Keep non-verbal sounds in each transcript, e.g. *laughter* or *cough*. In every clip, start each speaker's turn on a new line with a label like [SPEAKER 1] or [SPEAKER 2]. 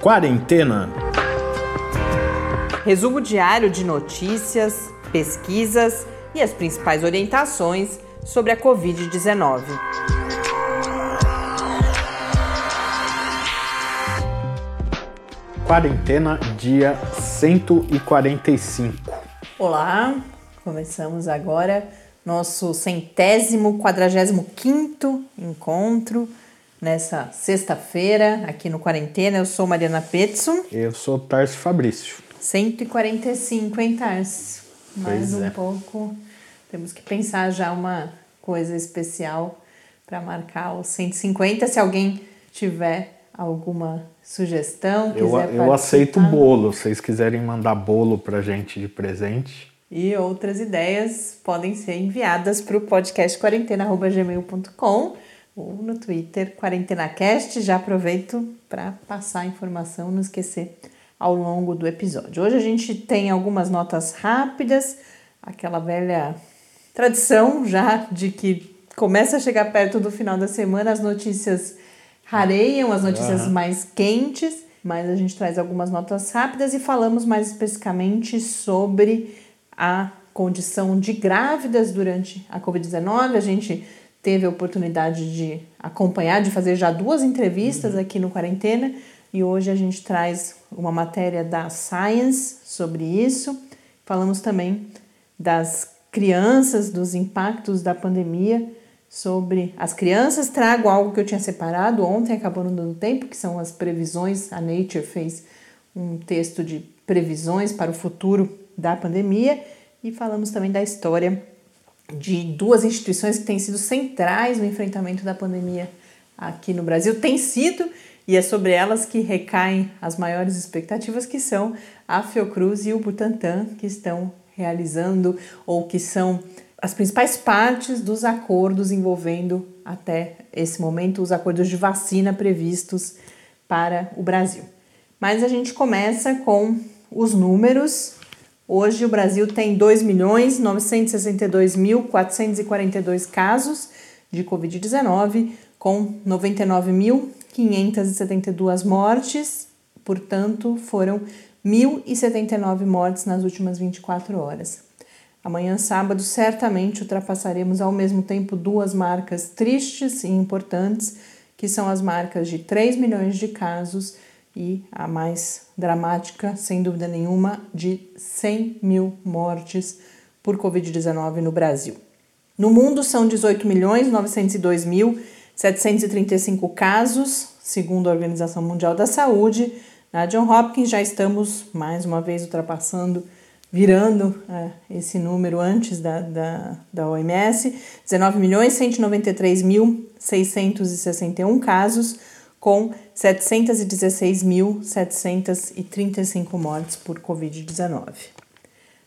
[SPEAKER 1] Quarentena.
[SPEAKER 2] Resumo diário de notícias, pesquisas e as principais orientações sobre a Covid-19.
[SPEAKER 1] Quarentena, dia 145.
[SPEAKER 2] Olá, começamos agora nosso centésimo, quadragésimo quinto encontro nessa sexta-feira aqui no Quarentena. Eu sou Mariana Petson.
[SPEAKER 1] Eu sou Tarso Fabrício.
[SPEAKER 2] 145, hein, Tarso? Mais
[SPEAKER 1] Pois
[SPEAKER 2] um
[SPEAKER 1] é.
[SPEAKER 2] pouco. Temos que pensar já uma coisa especial para marcar os 150. Se alguém tiver alguma sugestão,
[SPEAKER 1] Eu, eu aceito bolo. Se vocês quiserem mandar bolo pra gente de presente.
[SPEAKER 2] E outras ideias podem ser enviadas para o podcast quarentena.gmail.com ou no Twitter QuarentenaCast. Já aproveito para passar a informação, não esquecer ao longo do episódio. Hoje a gente tem algumas notas rápidas, aquela velha tradição já de que começa a chegar perto do final da semana, as notícias rareiam, as notícias
[SPEAKER 1] Aham.
[SPEAKER 2] mais quentes, mas a gente traz algumas notas rápidas e falamos mais especificamente sobre a condição de grávidas durante a Covid-19. A gente teve a oportunidade de acompanhar, de fazer já duas entrevistas aqui no Quarentena e hoje a gente traz uma matéria da Science sobre isso. Falamos também das crianças, dos impactos da pandemia sobre as crianças. Trago algo que eu tinha separado ontem, acabou não dando tempo, que são as previsões. A Nature fez um texto de previsões para o futuro da pandemia e falamos também da história de duas instituições que têm sido centrais no enfrentamento da pandemia aqui no Brasil. Tem sido, e é sobre elas que recaem as maiores expectativas, que são a Fiocruz e o Butantan, que estão realizando ou que são as principais partes dos acordos envolvendo até esse momento os acordos de vacina previstos para o Brasil. Mas a gente começa com os números. Hoje o Brasil tem 2.962.442 casos de Covid-19, com 99.572 mortes, portanto, foram 1.079 mortes nas últimas 24 horas. Amanhã, sábado, certamente ultrapassaremos ao mesmo tempo duas marcas tristes e importantes, que são as marcas de 3 milhões de casos e a mais dramática, sem dúvida nenhuma, de 100 mil mortes por Covid-19 no Brasil. No mundo, são 18 milhões 902 mil 735 casos, segundo a Organização Mundial da Saúde. Na John Hopkins já estamos mais uma vez ultrapassando, virando é, esse número antes da, da, da OMS, 19 milhões 193 mil 661 casos, com 716.735 mortes por Covid-19. A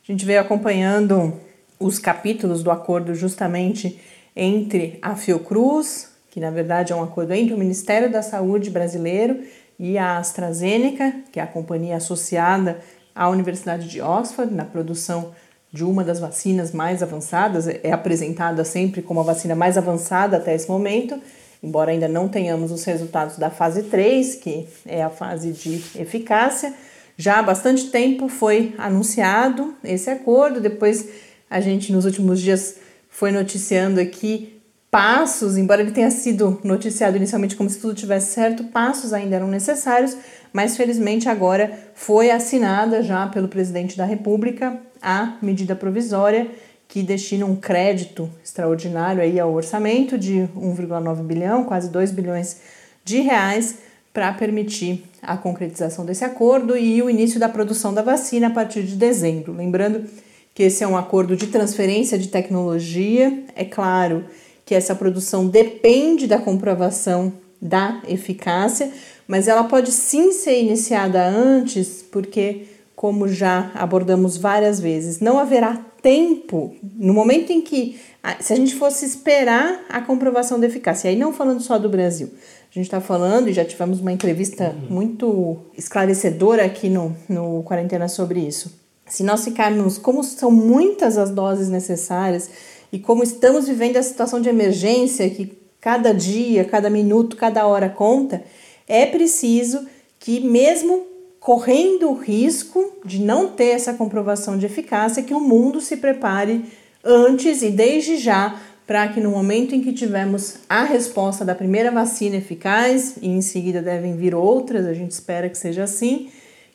[SPEAKER 2] gente veio acompanhando os capítulos do acordo justamente entre a Fiocruz, que na verdade é um acordo entre o Ministério da Saúde brasileiro e a AstraZeneca, que é a companhia associada à Universidade de Oxford na produção de uma das vacinas mais avançadas, é apresentada sempre como a vacina mais avançada até esse momento, embora ainda não tenhamos os resultados da fase 3, que é a fase de eficácia. Já há bastante tempo foi anunciado esse acordo, depois a gente nos últimos dias foi noticiando aqui passos, embora ele tenha sido noticiado inicialmente como se tudo tivesse certo, passos ainda eram necessários, mas felizmente agora foi assinada já pelo presidente da República a medida provisória que destina um crédito extraordinário aí ao orçamento de 1,9 bilhão, quase 2 bilhões de reais, para permitir a concretização desse acordo e o início da produção da vacina a partir de dezembro. Lembrando que esse é um acordo de transferência de tecnologia, é claro que essa produção depende da comprovação da eficácia, mas ela pode sim ser iniciada antes, porque, como já abordamos várias vezes, não haverá tempo no momento em que, se a gente fosse esperar a comprovação da eficácia, aí não falando só do Brasil, a gente está falando, e já tivemos uma entrevista muito esclarecedora aqui no, no Quarentena sobre isso. Se nós ficarmos, como são muitas as doses necessárias e como estamos vivendo a situação de emergência, que cada dia, cada minuto, cada hora conta, é preciso que mesmo correndo o risco de não ter essa comprovação de eficácia, que o mundo se prepare antes e desde já para que no momento em que tivermos a resposta da primeira vacina eficaz, e em seguida devem vir outras, a gente espera que seja assim,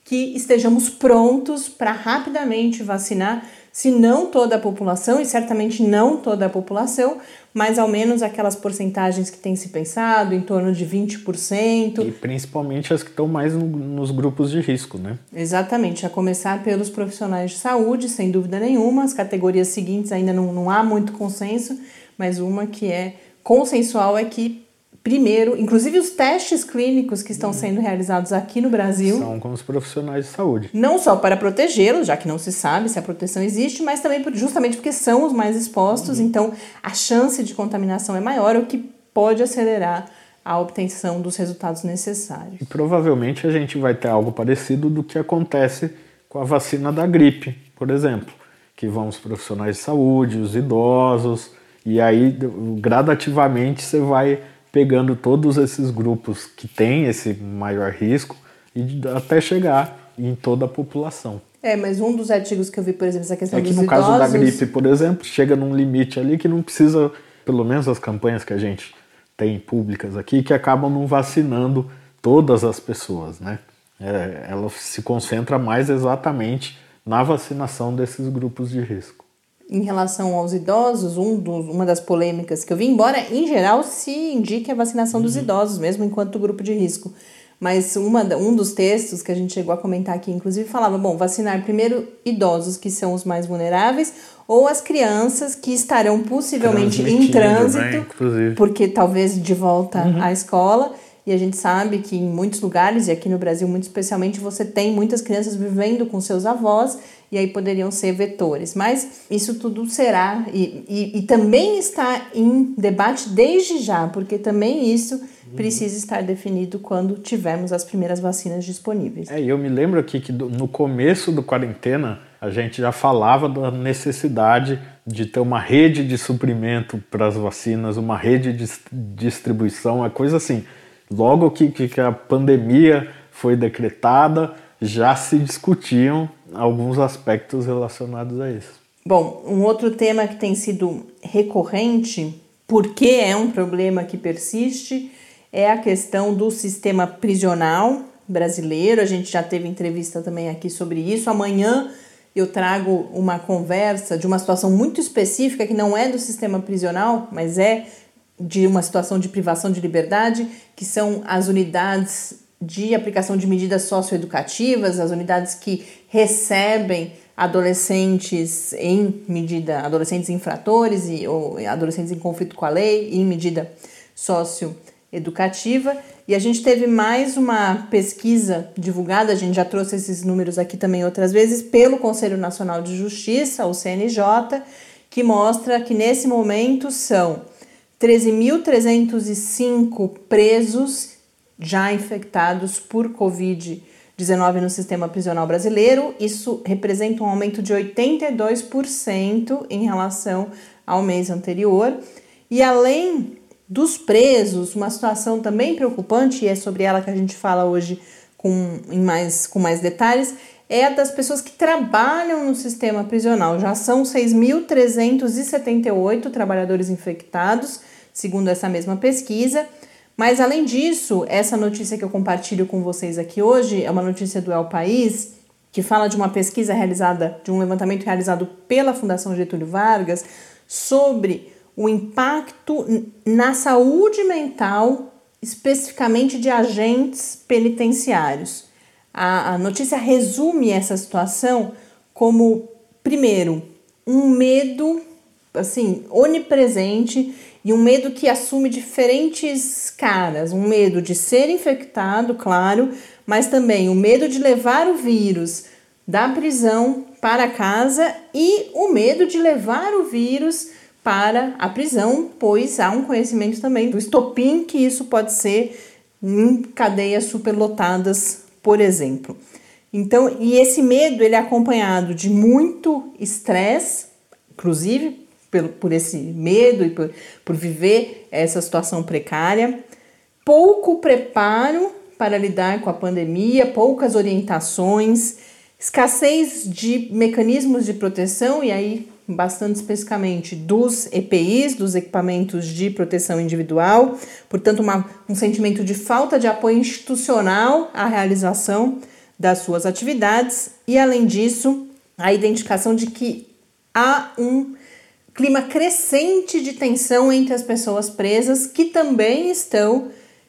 [SPEAKER 2] que estejamos prontos para rapidamente vacinar, se não toda a população, e certamente não toda a população, mas ao menos aquelas porcentagens que tem se pensado, em torno de 20%.
[SPEAKER 1] E principalmente as que estão mais no, nos grupos de risco, né?
[SPEAKER 2] Exatamente, a começar pelos profissionais de saúde, sem dúvida nenhuma. As categorias seguintes ainda não, não há muito consenso, mas uma que é consensual é que primeiro, inclusive os testes clínicos que estão sendo realizados aqui no Brasil.
[SPEAKER 1] São com os profissionais de saúde.
[SPEAKER 2] Não só para protegê-los, já que não se sabe se a proteção existe, mas também justamente porque são os mais expostos, uhum. então a chance de contaminação é maior, o que pode acelerar a obtenção dos resultados necessários.
[SPEAKER 1] E provavelmente a gente vai ter algo parecido do que acontece com a vacina da gripe, por exemplo, que vão os profissionais de saúde, os idosos, e aí gradativamente você vai pegando todos esses grupos que têm esse maior risco e até chegar em toda a população.
[SPEAKER 2] É, mas um dos artigos que eu vi, por exemplo, essa questão
[SPEAKER 1] é que no
[SPEAKER 2] idosos...
[SPEAKER 1] caso da gripe, por exemplo, chega num limite ali que não precisa, pelo menos as campanhas que a gente tem públicas aqui, que acabam não vacinando todas as pessoas, né? É, ela se concentra mais exatamente na vacinação desses grupos de risco
[SPEAKER 2] em relação aos idosos, um dos, uma das polêmicas que eu vi, embora em geral se indique a vacinação dos uhum. idosos, mesmo enquanto grupo de risco. Mas uma, um dos textos que a gente chegou a comentar aqui, inclusive, falava: bom, vacinar primeiro idosos, que são os mais vulneráveis, ou as crianças que estarão possivelmente em trânsito,
[SPEAKER 1] bem,
[SPEAKER 2] porque talvez de volta uhum. à escola e a gente sabe que em muitos lugares, e aqui no Brasil muito especialmente, você tem muitas crianças vivendo com seus avós e aí poderiam ser vetores. Mas isso tudo será e, e, e também está em debate desde já, porque também isso precisa estar definido quando tivermos as primeiras vacinas disponíveis.
[SPEAKER 1] É, eu me lembro aqui que no começo do quarentena a gente já falava da necessidade de ter uma rede de suprimento para as vacinas, uma rede de distribuição, é coisa assim logo que, que a pandemia foi decretada, já se discutiam alguns aspectos relacionados a isso.
[SPEAKER 2] Bom, um outro tema que tem sido recorrente, porque é um problema que persiste, é a questão do sistema prisional brasileiro. A gente já teve entrevista também aqui sobre isso. Amanhã eu trago uma conversa de uma situação muito específica que não é do sistema prisional, mas é de uma situação de privação de liberdade, que são as unidades de aplicação de medidas socioeducativas, as unidades que recebem adolescentes em medida, adolescentes infratores e, ou adolescentes em conflito com a lei em medida socioeducativa. E a gente teve mais uma pesquisa divulgada, a gente já trouxe esses números aqui também outras vezes, pelo Conselho Nacional de Justiça, o CNJ, que mostra que nesse momento são 13.305 presos já infectados por Covid-19 no sistema prisional brasileiro. Isso representa um aumento de 82% em relação ao mês anterior. E além dos presos, uma situação também preocupante, e é sobre ela que a gente fala hoje com, em mais, com mais detalhes, é a das pessoas que trabalham no sistema prisional. Já são 6.378 trabalhadores infectados, segundo essa mesma pesquisa. Mas além disso, essa notícia que eu compartilho com vocês aqui hoje é uma notícia do El País, que fala de uma pesquisa realizada, de um levantamento realizado pela Fundação Getúlio Vargas sobre o impacto na saúde mental, especificamente de agentes penitenciários. A, a notícia resume essa situação como, primeiro, um medo assim onipresente e um medo que assume diferentes caras, um medo de ser infectado, claro, mas também o medo de levar o vírus da prisão para casa e o medo de levar o vírus para a prisão, pois há um conhecimento também do estopim que isso pode ser em cadeias superlotadas, por exemplo. Então, e esse medo ele é acompanhado de muito estresse, inclusive pelo, por esse medo e por, por viver essa situação precária, pouco preparo para lidar com a pandemia, poucas orientações, escassez de mecanismos de proteção e aí bastante especificamente dos EPIs, dos equipamentos de proteção individual, portanto, uma, um sentimento de falta de apoio institucional à realização das suas atividades e, além disso, a identificação de que há um clima crescente de tensão entre as pessoas presas que também estão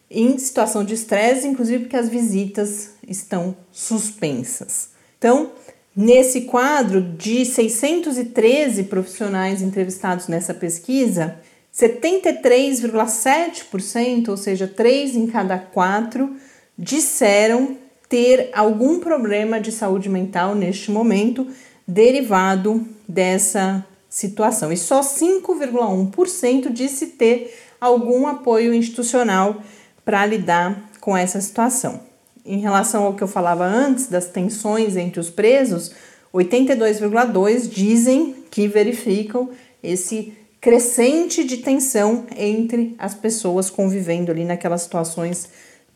[SPEAKER 2] em situação de estresse, inclusive porque as visitas estão suspensas. Então, nesse quadro de 613 profissionais entrevistados nessa pesquisa, 73,7%, ou seja, 3 em cada 4, disseram ter algum problema de saúde mental neste momento derivado dessa situação. E só 5,1% disse ter algum apoio institucional para lidar com essa situação. Em relação ao que eu falava antes das tensões entre os presos, 82,2 dizem que verificam esse crescente de tensão entre as pessoas convivendo ali naquelas situações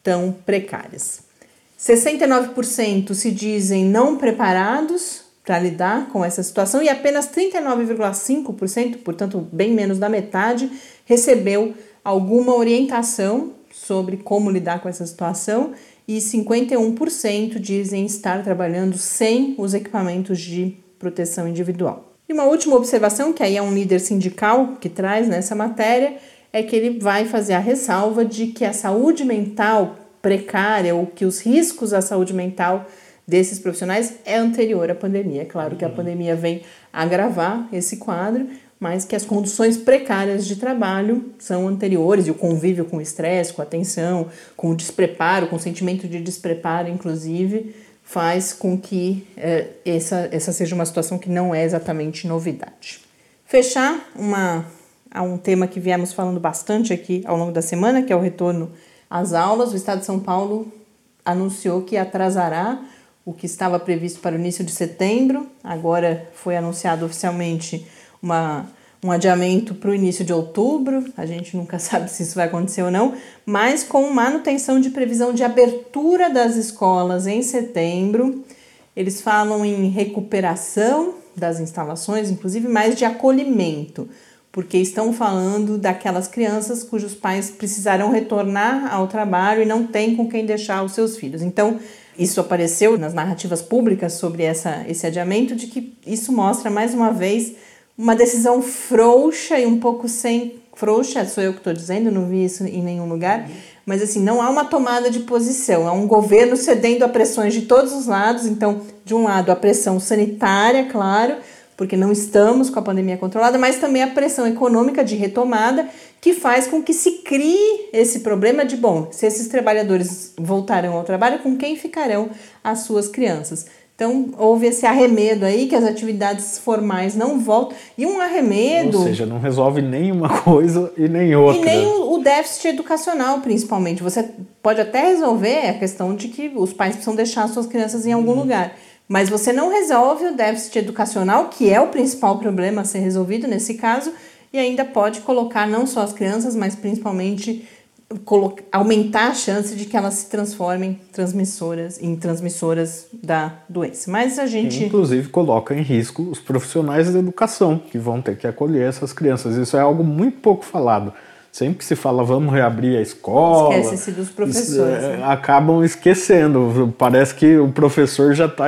[SPEAKER 2] tão precárias. 69% se dizem não preparados para lidar com essa situação e apenas 39,5%, portanto, bem menos da metade, recebeu alguma orientação sobre como lidar com essa situação e 51% dizem estar trabalhando sem os equipamentos de proteção individual. E uma última observação, que aí é um líder sindical que traz nessa matéria, é que ele vai fazer a ressalva de que a saúde mental precária ou que os riscos à saúde mental desses profissionais é anterior à pandemia. É claro que a uhum. pandemia vem agravar esse quadro, mas que as condições precárias de trabalho são anteriores e o convívio com o estresse, com a tensão, com o despreparo, com o sentimento de despreparo, inclusive, faz com que é, essa, essa seja uma situação que não é exatamente novidade. Fechar uma, a um tema que viemos falando bastante aqui ao longo da semana, que é o retorno as aulas. O Estado de São Paulo anunciou que atrasará o que estava previsto para o início de setembro. Agora foi anunciado oficialmente uma, um adiamento para o início de outubro. A gente nunca *laughs* sabe se isso vai acontecer ou não, mas com manutenção de previsão de abertura das escolas em setembro. Eles falam em recuperação das instalações, inclusive mais de acolhimento porque estão falando daquelas crianças cujos pais precisarão retornar ao trabalho e não têm com quem deixar os seus filhos. Então, isso apareceu nas narrativas públicas sobre essa, esse adiamento, de que isso mostra mais uma vez uma decisão frouxa e um pouco sem. Frouxa, sou eu que estou dizendo, não vi isso em nenhum lugar, mas assim, não há uma tomada de posição, é um governo cedendo a pressões de todos os lados. Então, de um lado, a pressão sanitária, claro, porque não estamos com a pandemia controlada, mas também a pressão econômica de retomada que faz com que se crie esse problema de bom, se esses trabalhadores voltarão ao trabalho, com quem ficarão as suas crianças? Então, houve esse arremedo aí que as atividades formais não voltam. E um arremedo.
[SPEAKER 1] Ou seja, não resolve nenhuma *laughs* coisa e nem outra.
[SPEAKER 2] E nem o, déficit educacional, principalmente. Você pode até resolver a questão de que os pais precisam deixar suas crianças em algum uhum. lugar. Mas você não resolve o déficit educacional, que é o principal problema a ser resolvido nesse caso, e ainda pode colocar não só as crianças, mas principalmente aumentar a chance de que elas se transformem transmissoras em transmissoras da doença. Mas a gente
[SPEAKER 1] inclusive coloca em risco os profissionais da educação que vão ter que acolher essas crianças. Isso é algo muito pouco falado. Sempre que se fala vamos reabrir a escola.
[SPEAKER 2] Esquece-se dos professores. É,
[SPEAKER 1] né? Acabam esquecendo. Parece que o professor já está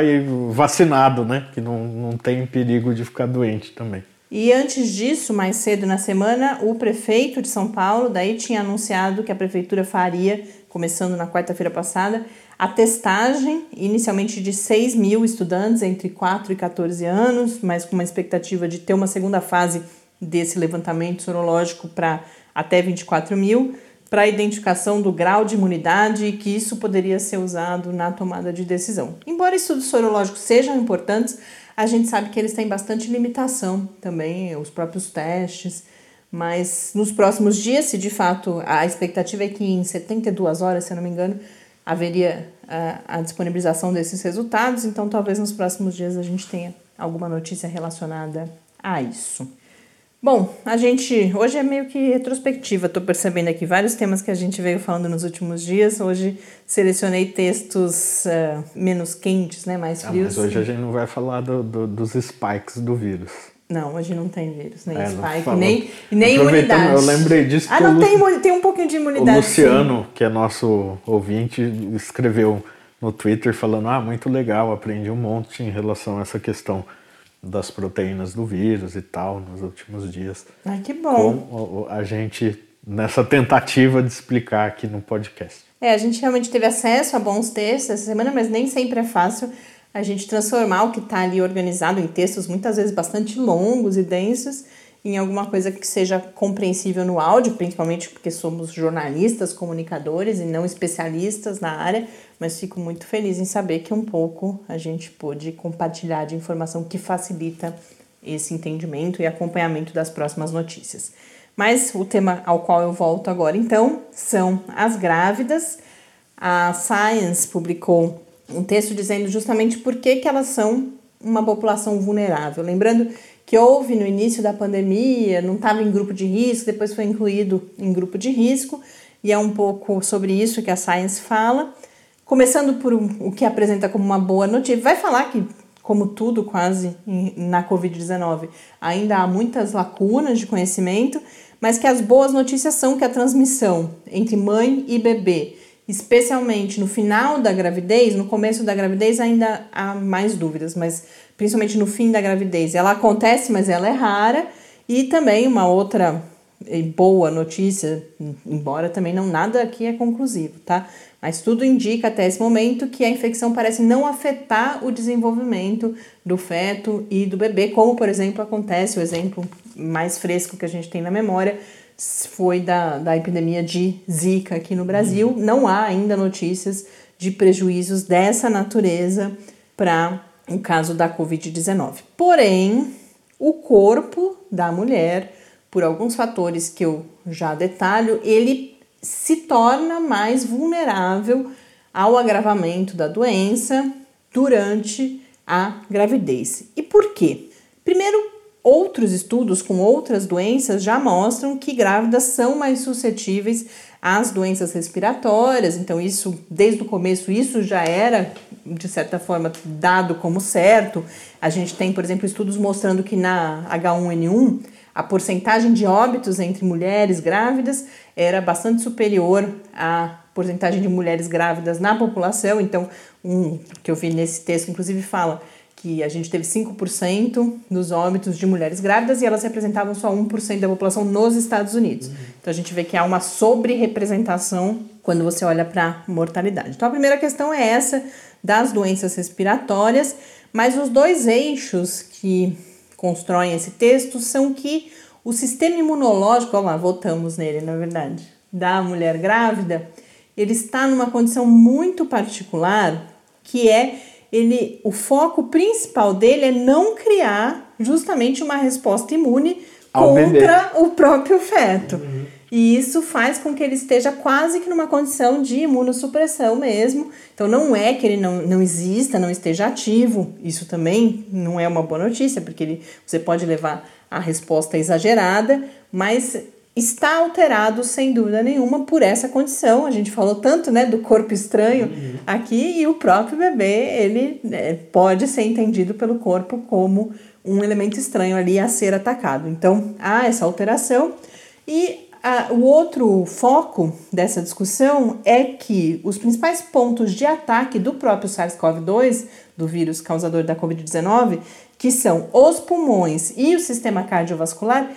[SPEAKER 1] vacinado, né? Que não, não tem perigo de ficar doente também.
[SPEAKER 2] E antes disso, mais cedo na semana, o prefeito de São Paulo daí tinha anunciado que a prefeitura faria, começando na quarta-feira passada, a testagem inicialmente de 6 mil estudantes entre 4 e 14 anos, mas com uma expectativa de ter uma segunda fase desse levantamento sorológico para até 24 mil, para identificação do grau de imunidade e que isso poderia ser usado na tomada de decisão. Embora estudos sorológicos sejam importantes, a gente sabe que eles têm bastante limitação também, os próprios testes. Mas nos próximos dias, se de fato a expectativa é que em 72 horas, se eu não me engano, haveria a, a disponibilização desses resultados, então talvez nos próximos dias a gente tenha alguma notícia relacionada a isso. Bom, a gente hoje é meio que retrospectiva, estou percebendo aqui vários temas que a gente veio falando nos últimos dias. Hoje selecionei textos uh, menos quentes, né, mais frios.
[SPEAKER 1] Ah, mas hoje a gente não vai falar do, do, dos spikes do vírus.
[SPEAKER 2] Não, hoje não tem vírus, nem é, spike, nem, nem imunidade.
[SPEAKER 1] Eu lembrei disso.
[SPEAKER 2] Ah, não, tem, tem um pouquinho de imunidade.
[SPEAKER 1] O Luciano,
[SPEAKER 2] sim.
[SPEAKER 1] que é nosso ouvinte, escreveu no Twitter falando: Ah, muito legal, aprendi um monte em relação a essa questão das proteínas do vírus e tal nos últimos dias.
[SPEAKER 2] Ai, que bom.
[SPEAKER 1] Com a gente nessa tentativa de explicar aqui no podcast.
[SPEAKER 2] É, a gente realmente teve acesso a bons textos essa semana, mas nem sempre é fácil a gente transformar o que está ali organizado em textos muitas vezes bastante longos e densos em alguma coisa que seja compreensível no áudio, principalmente porque somos jornalistas, comunicadores e não especialistas na área, mas fico muito feliz em saber que um pouco a gente pôde compartilhar de informação que facilita esse entendimento e acompanhamento das próximas notícias. Mas o tema ao qual eu volto agora então são as grávidas. A Science publicou um texto dizendo justamente por que, que elas são uma população vulnerável. Lembrando que houve no início da pandemia, não estava em grupo de risco, depois foi incluído em grupo de risco, e é um pouco sobre isso que a Science fala. Começando por o que apresenta como uma boa notícia, vai falar que, como tudo quase na Covid-19, ainda há muitas lacunas de conhecimento, mas que as boas notícias são que a transmissão entre mãe e bebê, especialmente no final da gravidez, no começo da gravidez ainda há mais dúvidas, mas principalmente no fim da gravidez. Ela acontece, mas ela é rara. E também uma outra boa notícia, embora também não nada aqui é conclusivo, tá? Mas tudo indica até esse momento que a infecção parece não afetar o desenvolvimento do feto e do bebê, como por exemplo acontece, o exemplo mais fresco que a gente tem na memória foi da, da epidemia de Zika aqui no Brasil. Uhum. Não há ainda notícias de prejuízos dessa natureza para o caso da Covid-19. Porém, o corpo da mulher, por alguns fatores que eu já detalho, ele se torna mais vulnerável ao agravamento da doença durante a gravidez. E por quê? Primeiro, outros estudos com outras doenças já mostram que grávidas são mais suscetíveis às doenças respiratórias, então isso desde o começo isso já era de certa forma dado como certo. A gente tem, por exemplo, estudos mostrando que na H1N1 a porcentagem de óbitos entre mulheres grávidas era bastante superior à porcentagem de mulheres grávidas na população. Então, um que eu vi nesse texto, inclusive, fala que a gente teve 5% dos óbitos de mulheres grávidas e elas representavam só 1% da população nos Estados Unidos. Uhum. Então a gente vê que há uma sobre-representação quando você olha para a mortalidade. Então a primeira questão é essa das doenças respiratórias, mas os dois eixos que constroem esse texto são que o sistema imunológico, olha lá, voltamos nele, na verdade, da mulher grávida, ele está numa condição muito particular que é ele, o foco principal dele é não criar justamente uma resposta imune Ao contra bebê. o próprio feto. Uhum. E isso faz com que ele esteja quase que numa condição de imunossupressão mesmo. Então não é que ele não, não exista, não esteja ativo. Isso também não é uma boa notícia, porque ele, você pode levar a resposta exagerada, mas está alterado sem dúvida nenhuma por essa condição. A gente falou tanto, né, do corpo estranho uhum. aqui e o próprio bebê, ele é, pode ser entendido pelo corpo como um elemento estranho ali a ser atacado. Então, há essa alteração e a, o outro foco dessa discussão é que os principais pontos de ataque do próprio SARS-CoV-2, do vírus causador da COVID-19, que são os pulmões e o sistema cardiovascular,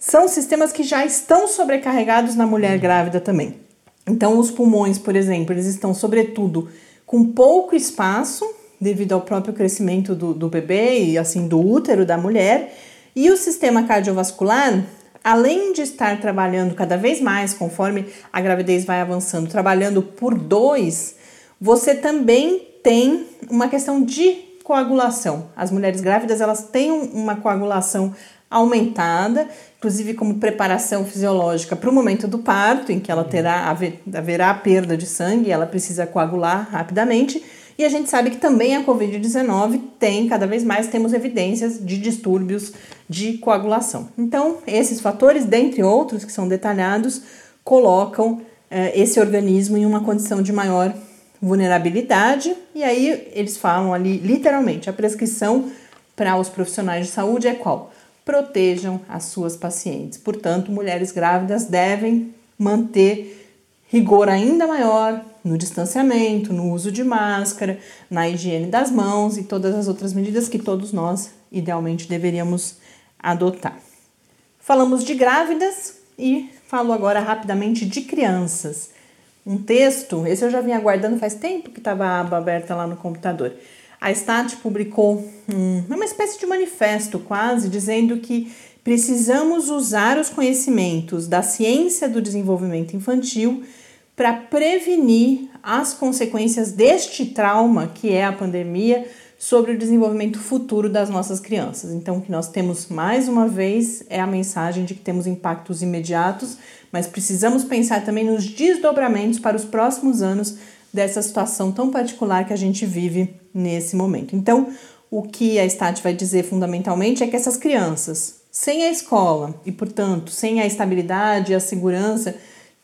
[SPEAKER 2] são sistemas que já estão sobrecarregados na mulher grávida também. Então, os pulmões, por exemplo, eles estão, sobretudo, com pouco espaço, devido ao próprio crescimento do, do bebê e assim do útero da mulher, e o sistema cardiovascular, além de estar trabalhando cada vez mais conforme a gravidez vai avançando, trabalhando por dois, você também tem uma questão de coagulação. As mulheres grávidas elas têm uma coagulação aumentada, inclusive como preparação fisiológica para o momento do parto, em que ela terá haverá perda de sangue, ela precisa coagular rapidamente. E a gente sabe que também a Covid-19 tem, cada vez mais, temos evidências de distúrbios de coagulação. Então, esses fatores, dentre outros que são detalhados, colocam eh, esse organismo em uma condição de maior vulnerabilidade. E aí eles falam ali, literalmente, a prescrição para os profissionais de saúde é qual? Protejam as suas pacientes. Portanto, mulheres grávidas devem manter rigor ainda maior no distanciamento, no uso de máscara, na higiene das mãos e todas as outras medidas que todos nós idealmente deveríamos adotar. Falamos de grávidas e falo agora rapidamente de crianças. Um texto, esse eu já vinha aguardando faz tempo que estava a aba aberta lá no computador. A Stat publicou um, uma espécie de manifesto quase dizendo que precisamos usar os conhecimentos da ciência do desenvolvimento infantil para prevenir as consequências deste trauma que é a pandemia sobre o desenvolvimento futuro das nossas crianças. Então, o que nós temos mais uma vez é a mensagem de que temos impactos imediatos, mas precisamos pensar também nos desdobramentos para os próximos anos dessa situação tão particular que a gente vive nesse momento. Então, o que a STAT vai dizer fundamentalmente é que essas crianças, sem a escola e, portanto, sem a estabilidade e a segurança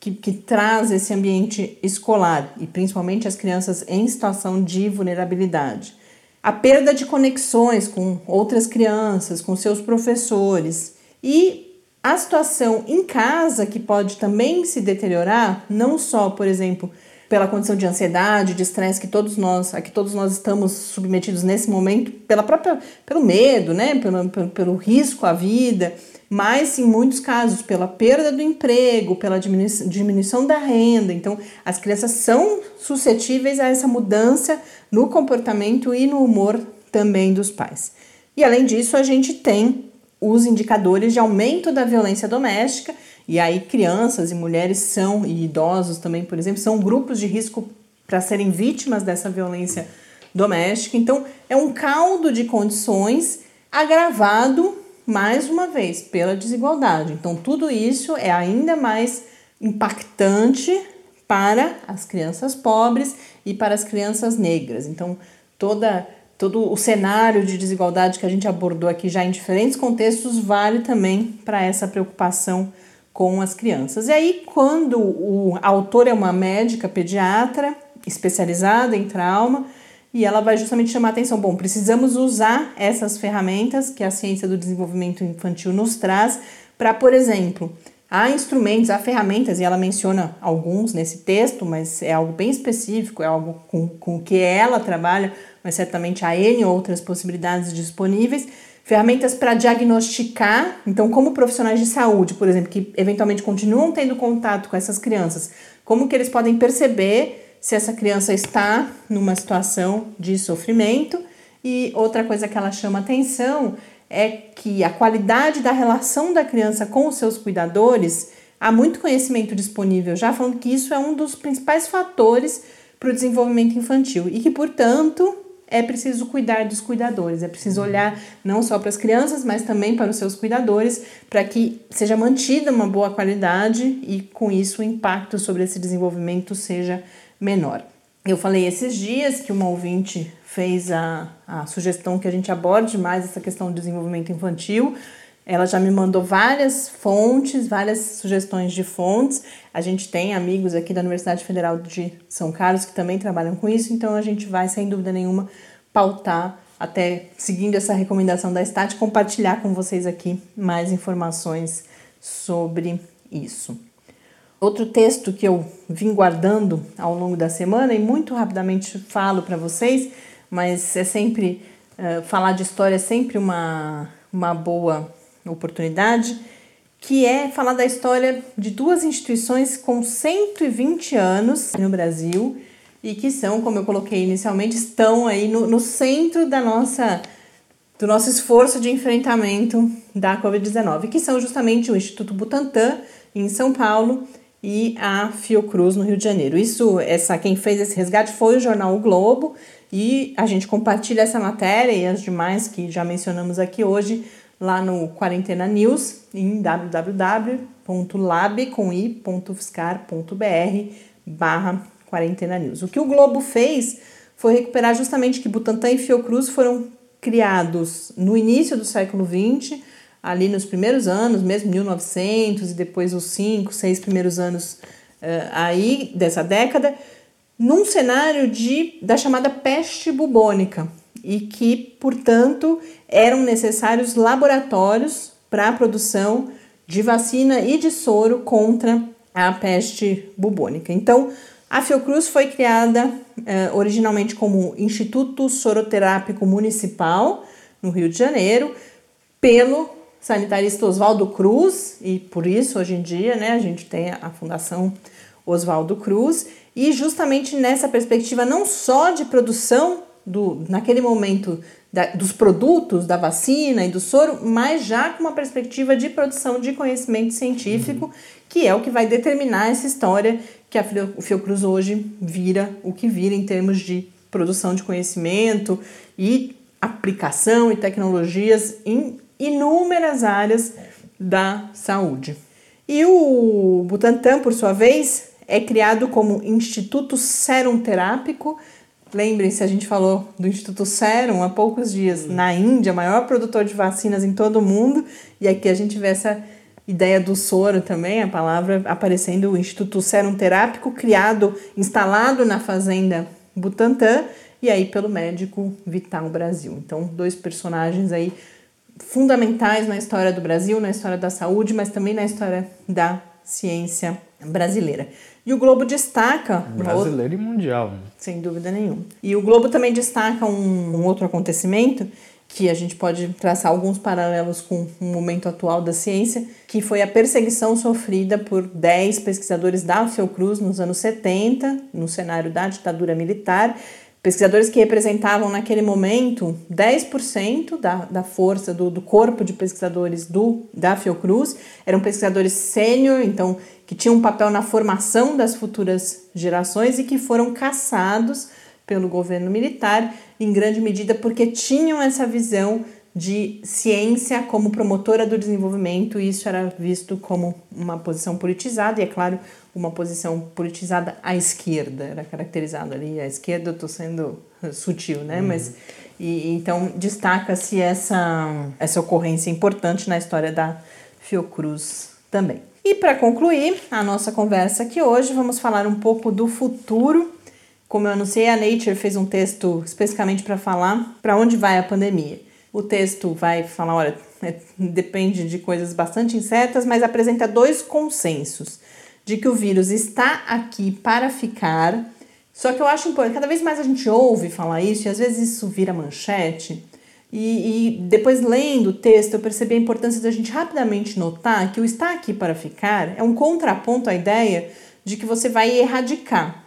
[SPEAKER 2] que, que traz esse ambiente escolar e principalmente as crianças em situação de vulnerabilidade. A perda de conexões com outras crianças, com seus professores e a situação em casa que pode também se deteriorar, não só, por exemplo, pela condição de ansiedade, de estresse que todos nós, a que todos nós estamos submetidos nesse momento, pela própria, pelo medo, né, pelo, pelo, pelo risco à vida, mas em muitos casos pela perda do emprego, pela diminuição da renda. Então, as crianças são suscetíveis a essa mudança no comportamento e no humor também dos pais. E além disso, a gente tem os indicadores de aumento da violência doméstica, e aí crianças e mulheres são, e idosos também, por exemplo, são grupos de risco para serem vítimas dessa violência doméstica. Então, é um caldo de condições agravado mais uma vez, pela desigualdade. Então, tudo isso é ainda mais impactante para as crianças pobres e para as crianças negras. Então, toda todo o cenário de desigualdade que a gente abordou aqui já em diferentes contextos vale também para essa preocupação com as crianças. E aí, quando o autor é uma médica pediatra especializada em trauma, e ela vai justamente chamar a atenção. Bom, precisamos usar essas ferramentas que a ciência do desenvolvimento infantil nos traz para, por exemplo, há instrumentos, há ferramentas, e ela menciona alguns nesse texto, mas é algo bem específico, é algo com, com que ela trabalha, mas certamente há N outras possibilidades disponíveis. Ferramentas para diagnosticar, então, como profissionais de saúde, por exemplo, que eventualmente continuam tendo contato com essas crianças, como que eles podem perceber se essa criança está numa situação de sofrimento. E outra coisa que ela chama atenção é que a qualidade da relação da criança com os seus cuidadores, há muito conhecimento disponível já falando que isso é um dos principais fatores para o desenvolvimento infantil e que, portanto, é preciso cuidar dos cuidadores, é preciso olhar não só para as crianças, mas também para os seus cuidadores, para que seja mantida uma boa qualidade e, com isso, o impacto sobre esse desenvolvimento seja menor. Eu falei esses dias que uma ouvinte fez a, a sugestão que a gente aborde mais essa questão do desenvolvimento infantil. Ela já me mandou várias fontes, várias sugestões de fontes. A gente tem amigos aqui da Universidade Federal de São Carlos que também trabalham com isso, então a gente vai, sem dúvida nenhuma, pautar, até seguindo essa recomendação da STAT, compartilhar com vocês aqui mais informações sobre isso. Outro texto que eu vim guardando ao longo da semana e muito rapidamente falo para vocês, mas é sempre uh, falar de história é sempre uma, uma boa oportunidade, que é falar da história de duas instituições com 120 anos no Brasil e que são, como eu coloquei inicialmente, estão aí no, no centro da nossa do nosso esforço de enfrentamento da Covid-19, que são justamente o Instituto Butantan em São Paulo e a Fiocruz no Rio de Janeiro. Isso, essa quem fez esse resgate foi o jornal o Globo e a gente compartilha essa matéria e as demais que já mencionamos aqui hoje lá no Quarentena News em www.lab.fiscar.br barra Quarentena News. O que o Globo fez foi recuperar justamente que Butantan e Fiocruz foram criados no início do século XX, ali nos primeiros anos, mesmo 1900 e depois os cinco, seis primeiros anos uh, aí dessa década, num cenário de da chamada peste bubônica e que, portanto, eram necessários laboratórios para a produção de vacina e de soro contra a peste bubônica. Então, a Fiocruz foi criada eh, originalmente como Instituto Soroterápico Municipal, no Rio de Janeiro, pelo sanitarista Oswaldo Cruz, e por isso hoje em dia né, a gente tem a Fundação Oswaldo Cruz, e justamente nessa perspectiva não só de produção do, naquele momento da, dos produtos da vacina e do soro, mas já com uma perspectiva de produção de conhecimento científico, uhum. que é o que vai determinar essa história que a Fiocruz hoje vira o que vira em termos de produção de conhecimento e aplicação e tecnologias em inúmeras áreas da saúde. E o Butantan, por sua vez, é criado como Instituto Serum Terápico, Lembrem-se, a gente falou do Instituto Serum há poucos dias, na Índia, maior produtor de vacinas em todo o mundo, e aqui a gente vê essa ideia do soro também, a palavra aparecendo, o Instituto Serum Terápico, criado, instalado na fazenda Butantan, e aí pelo médico Vital Brasil. Então, dois personagens aí fundamentais na história do Brasil, na história da saúde, mas também na história da ciência brasileira. E o Globo destaca.
[SPEAKER 1] Brasileiro e mundial.
[SPEAKER 2] Sem dúvida nenhuma. E o Globo também destaca um, um, outro acontecimento que a gente pode traçar alguns paralelos com o momento atual da ciência, que foi a perseguição sofrida por 10 pesquisadores da Fiocruz nos anos 70, no cenário da ditadura militar, pesquisadores que representavam naquele momento 10% da, da força do, do corpo de pesquisadores do, da Fiocruz, eram pesquisadores sênior, então que tinham um papel na formação das futuras gerações e que foram caçados pelo governo militar, em grande medida porque tinham essa visão de ciência como promotora do desenvolvimento, e isso era visto como uma posição politizada, e é claro, uma posição politizada à esquerda, era caracterizado ali, à esquerda eu estou sendo sutil, né? Uhum. Mas, e, então, destaca-se essa, essa ocorrência importante na história da Fiocruz também. E para concluir a nossa conversa aqui hoje, vamos falar um pouco do futuro. Como eu anunciei, a Nature fez um texto especificamente para falar para onde vai a pandemia. O texto vai falar, olha, é, *laughs* depende de coisas bastante incertas, mas apresenta dois consensos de que o vírus está aqui para ficar. Só que eu acho importante, cada vez mais a gente ouve falar isso e às vezes isso vira manchete. E, e depois lendo o texto, eu percebi a importância da gente rapidamente notar que o está aqui para ficar é um contraponto à ideia de que você vai erradicar.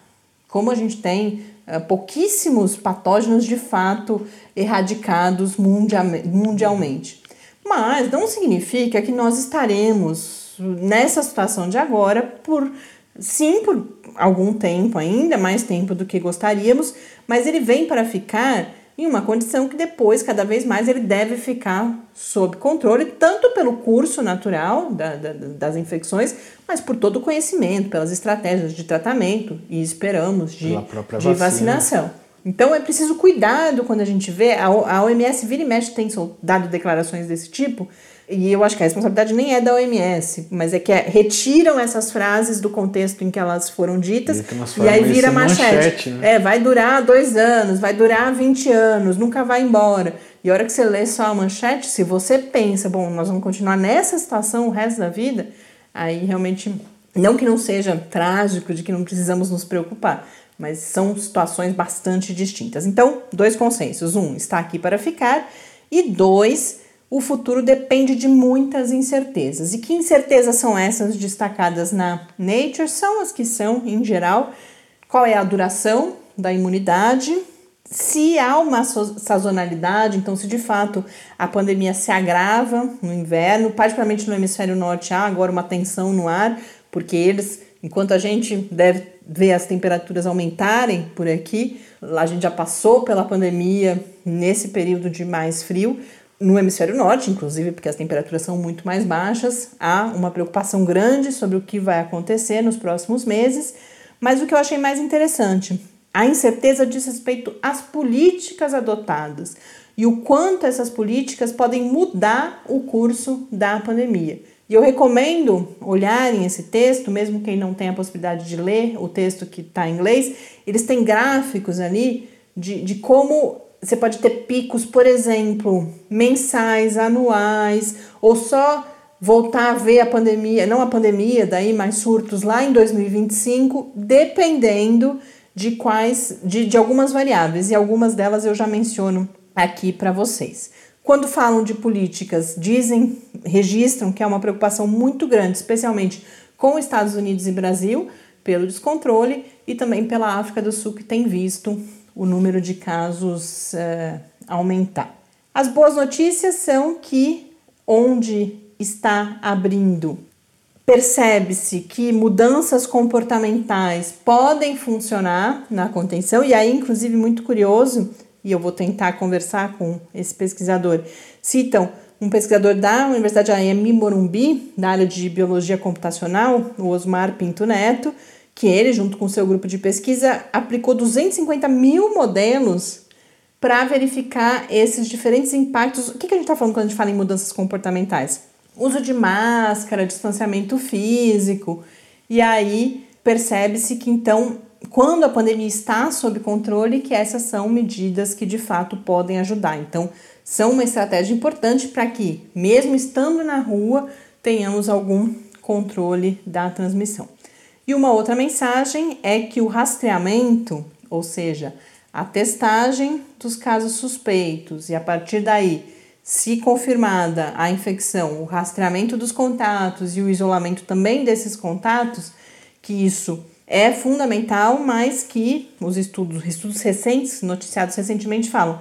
[SPEAKER 2] Como a gente tem uh, pouquíssimos patógenos de fato erradicados mundialmente. Mas não significa que nós estaremos nessa situação de agora por sim por algum tempo ainda, mais tempo do que gostaríamos, mas ele vem para ficar em uma condição que depois, cada vez mais, ele deve ficar sob controle, tanto pelo curso natural da, da, das infecções, mas por todo o conhecimento, pelas estratégias de tratamento e esperamos de, de vacinação. Então é preciso cuidado quando a gente vê, a, a OMS vira e mexe tem dado declarações desse tipo, e eu acho que a responsabilidade nem é da OMS, mas é que é, retiram essas frases do contexto em que elas foram ditas e, aí vira manchete. manchete né? É, vai durar dois anos, vai durar 20 anos, nunca vai embora. E a hora que você lê só a manchete, se você pensa, bom, nós vamos continuar nessa situação o resto da vida, aí realmente, não que não seja trágico, de que não precisamos nos preocupar, mas são situações bastante distintas. Então, dois consensos. Um, está aqui para ficar, e dois, o futuro depende de muitas incertezas. E que incertezas são essas destacadas na Nature? São as que são, em geral, qual é a duração da imunidade, se há uma sazonalidade, então se de fato a pandemia se agrava no inverno, particularmente no hemisfério norte, há agora uma tensão no ar, porque eles, enquanto a gente deve ver as temperaturas aumentarem por aqui, a gente já passou pela pandemia nesse período de mais frio, no hemisfério norte, inclusive, porque as temperaturas são muito mais baixas, há uma preocupação grande sobre o que vai acontecer nos próximos meses. Mas o que eu achei mais interessante a incerteza diz respeito às políticas adotadas e o quanto essas políticas podem mudar o curso da pandemia. E eu recomendo olharem esse texto, mesmo quem não tem a possibilidade de ler o texto que está em inglês, eles têm gráficos ali de, de como você pode ter picos, por exemplo, mensais, anuais, ou só voltar a ver a pandemia, não a pandemia, daí mais surtos lá em 2025, dependendo de quais, de, de algumas variáveis, e algumas delas eu já menciono aqui para vocês. Quando falam de políticas, dizem, registram que é uma preocupação muito grande, especialmente com os Estados Unidos e Brasil, pelo descontrole e também pela África do Sul, que tem visto o número de casos uh, aumentar. As boas notícias são que onde está abrindo, percebe-se que mudanças comportamentais podem funcionar na contenção, e aí, inclusive, muito curioso, e eu vou tentar conversar com esse pesquisador, citam um pesquisador da Universidade AEM Morumbi, da área de biologia computacional, o Osmar Pinto Neto, que ele, junto com seu grupo de pesquisa, aplicou 250 mil modelos para verificar esses diferentes impactos. O que, que a gente está falando quando a gente fala em mudanças comportamentais? Uso de máscara, distanciamento físico, e aí percebe-se que então quando a pandemia está sob controle, que essas são medidas que de fato podem ajudar. Então, são uma estratégia importante para que, mesmo estando na rua, tenhamos algum controle da transmissão. E uma outra mensagem é que o rastreamento, ou seja, a testagem dos casos suspeitos e a partir daí, se confirmada a infecção, o rastreamento dos contatos e o isolamento também desses contatos, que isso é fundamental, mas que os estudos, estudos recentes, noticiados recentemente, falam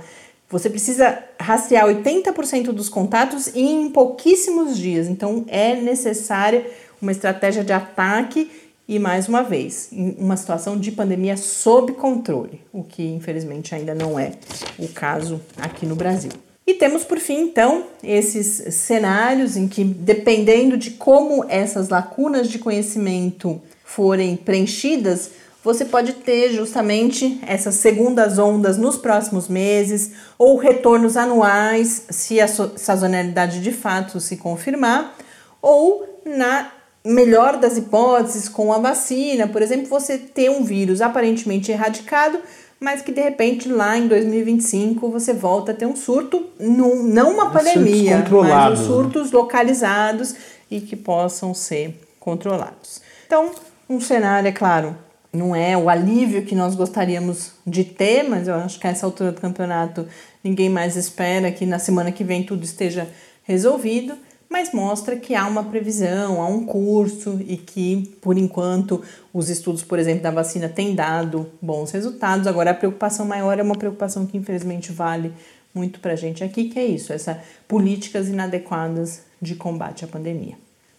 [SPEAKER 2] você precisa rastrear 80% dos contatos em pouquíssimos dias. Então é necessária uma estratégia de ataque e mais uma vez, uma situação de pandemia sob controle, o que infelizmente ainda não é o caso aqui no Brasil. E temos por fim, então, esses cenários em que, dependendo de como essas lacunas de conhecimento forem preenchidas, você pode ter justamente essas segundas ondas nos próximos meses ou retornos anuais, se a sazonalidade de fato se confirmar, ou na melhor das hipóteses, com a vacina, por exemplo, você ter um vírus aparentemente erradicado, mas que de repente lá em 2025 você volta a ter um surto, num, não uma pandemia, mas os surtos localizados e que possam ser controlados. Então, um cenário, é claro, não é o alívio que nós gostaríamos de ter, mas eu acho que a essa altura do campeonato ninguém mais espera que na semana que vem tudo esteja resolvido, mas mostra que há uma previsão, há um curso e que, por enquanto, os estudos, por exemplo, da vacina têm dado bons resultados. Agora, a preocupação maior é uma preocupação que, infelizmente, vale muito para a gente aqui, que é isso, essas políticas inadequadas de combate à pandemia.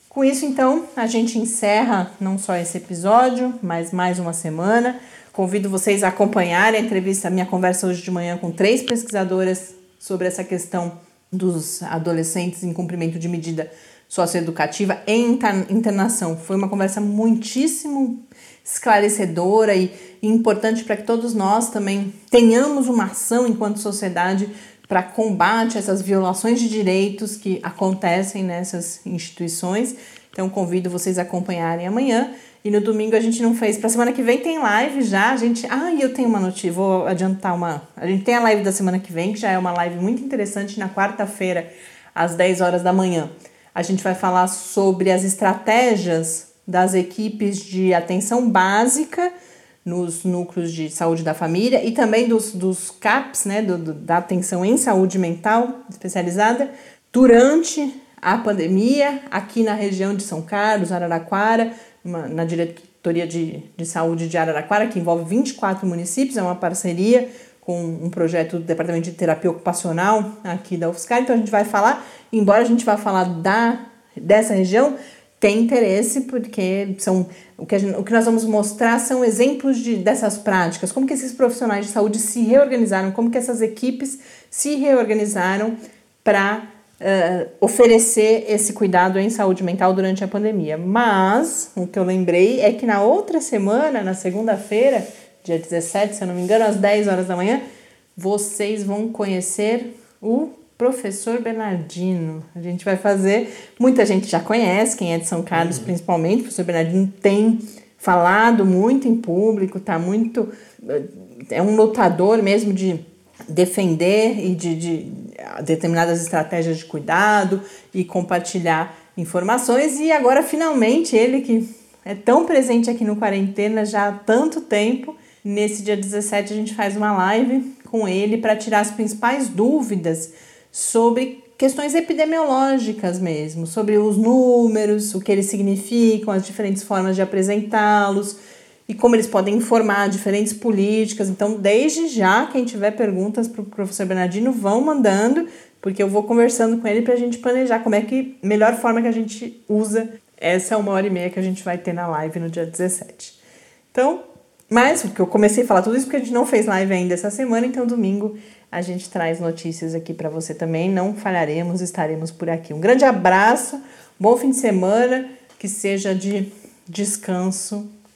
[SPEAKER 2] Com isso, então, a gente encerra não só esse episódio, mas mais uma semana. Convido vocês a acompanharem a entrevista, a minha conversa hoje de manhã com três pesquisadoras sobre essa questão dos adolescentes em cumprimento de medida socioeducativa em internação. Foi uma conversa muitíssimo esclarecedora e importante para que todos nós também tenhamos uma ação enquanto sociedade para combate a essas violações de direitos que acontecem nessas instituições. Então convido vocês a acompanharem amanhã. E no domingo a gente não fez. Para semana que vem tem live já. A gente. Ah, eu tenho uma notícia. Vou adiantar uma. A gente tem a live da semana que vem, que já é uma live muito interessante, na quarta-feira, às 10 horas da manhã. A gente vai falar sobre as estratégias das equipes de atenção básica nos núcleos de saúde da família e também dos, dos CAPs, né, do, do, da atenção em saúde mental especializada, durante a pandemia, aqui na região de São Carlos, Araraquara, uma, na diretoria de, de saúde de Araraquara, que envolve 24 municípios, é uma parceria com um projeto do Departamento de Terapia Ocupacional aqui da UFSCar. Então a gente vai falar, embora a gente vá falar da, dessa região, tem interesse porque são o que, gente, o que nós vamos mostrar são exemplos de, dessas práticas, como que esses profissionais de saúde se reorganizaram, como que essas equipes se reorganizaram para uh, oferecer esse cuidado em saúde mental durante a pandemia. Mas o que eu lembrei é que na outra semana, na segunda-feira, dia 17, se eu não me engano, às 10 horas da manhã, vocês vão conhecer o professor Bernardino. A gente vai fazer, muita gente já conhece, quem é de São Carlos uhum. principalmente, o professor Bernardino tem falado muito em público, tá muito é um lutador mesmo de defender e de, de determinadas estratégias de cuidado e compartilhar informações. E agora finalmente ele que é tão presente aqui no quarentena já há tanto tempo, nesse dia 17 a gente faz uma live com ele para tirar as principais dúvidas sobre questões epidemiológicas mesmo, sobre os números, o que eles significam, as diferentes formas de apresentá-los e como eles podem informar diferentes políticas. Então, desde já, quem tiver perguntas para o professor Bernardino, vão mandando, porque eu vou conversando com ele para a gente planejar como é que melhor forma que a gente usa essa uma hora e meia que a gente vai ter na live no dia 17. Então, mas porque eu comecei a falar tudo isso porque a gente não fez live ainda essa semana, então domingo a gente traz notícias aqui para você também. Não falharemos, estaremos por aqui. Um grande abraço, bom fim de semana, que seja de descanso